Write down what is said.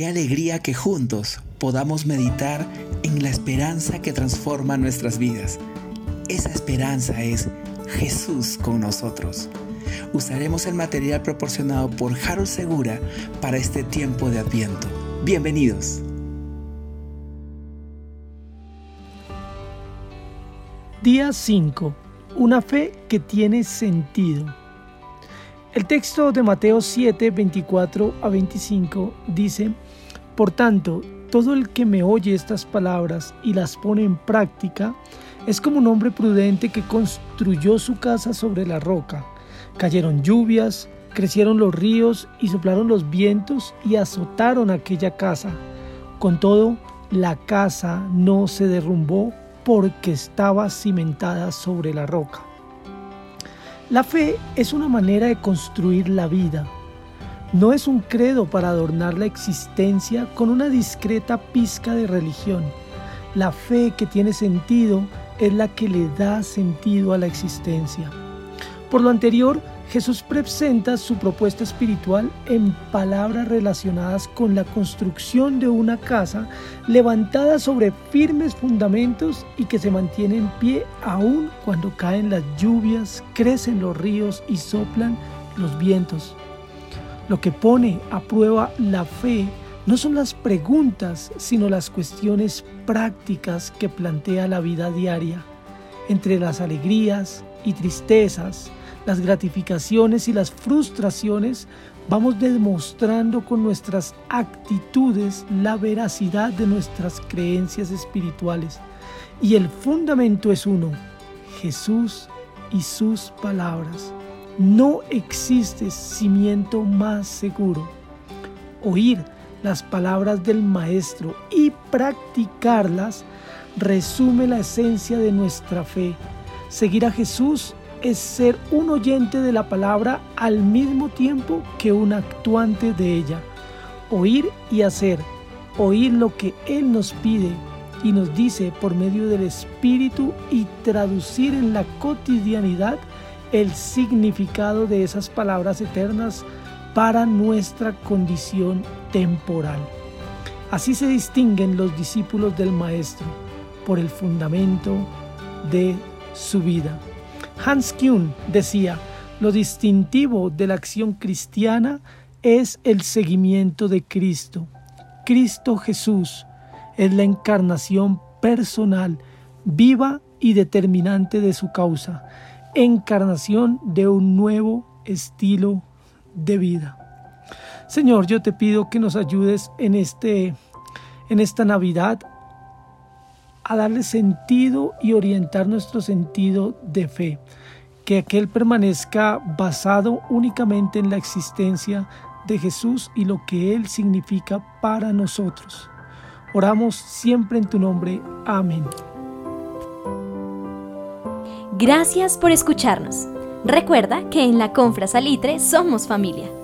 Qué alegría que juntos podamos meditar en la esperanza que transforma nuestras vidas. Esa esperanza es Jesús con nosotros. Usaremos el material proporcionado por Harold Segura para este tiempo de Adviento. Bienvenidos. Día 5. Una fe que tiene sentido. El texto de Mateo 7, 24 a 25 dice, Por tanto, todo el que me oye estas palabras y las pone en práctica, es como un hombre prudente que construyó su casa sobre la roca. Cayeron lluvias, crecieron los ríos y soplaron los vientos y azotaron aquella casa. Con todo, la casa no se derrumbó porque estaba cimentada sobre la roca. La fe es una manera de construir la vida. No es un credo para adornar la existencia con una discreta pizca de religión. La fe que tiene sentido es la que le da sentido a la existencia. Por lo anterior, Jesús presenta su propuesta espiritual en palabras relacionadas con la construcción de una casa levantada sobre firmes fundamentos y que se mantiene en pie aun cuando caen las lluvias, crecen los ríos y soplan los vientos. Lo que pone a prueba la fe no son las preguntas, sino las cuestiones prácticas que plantea la vida diaria, entre las alegrías y tristezas, las gratificaciones y las frustraciones, vamos demostrando con nuestras actitudes la veracidad de nuestras creencias espirituales. Y el fundamento es uno, Jesús y sus palabras. No existe cimiento más seguro. Oír las palabras del Maestro y practicarlas resume la esencia de nuestra fe. Seguir a Jesús es ser un oyente de la palabra al mismo tiempo que un actuante de ella. Oír y hacer. Oír lo que Él nos pide y nos dice por medio del Espíritu y traducir en la cotidianidad el significado de esas palabras eternas para nuestra condición temporal. Así se distinguen los discípulos del Maestro por el fundamento de su vida. Hans Kuhn decía, lo distintivo de la acción cristiana es el seguimiento de Cristo. Cristo Jesús es la encarnación personal, viva y determinante de su causa, encarnación de un nuevo estilo de vida. Señor, yo te pido que nos ayudes en este en esta Navidad a darle sentido y orientar nuestro sentido de fe, que aquel permanezca basado únicamente en la existencia de Jesús y lo que Él significa para nosotros. Oramos siempre en tu nombre. Amén. Gracias por escucharnos. Recuerda que en la Confra Salitre somos familia.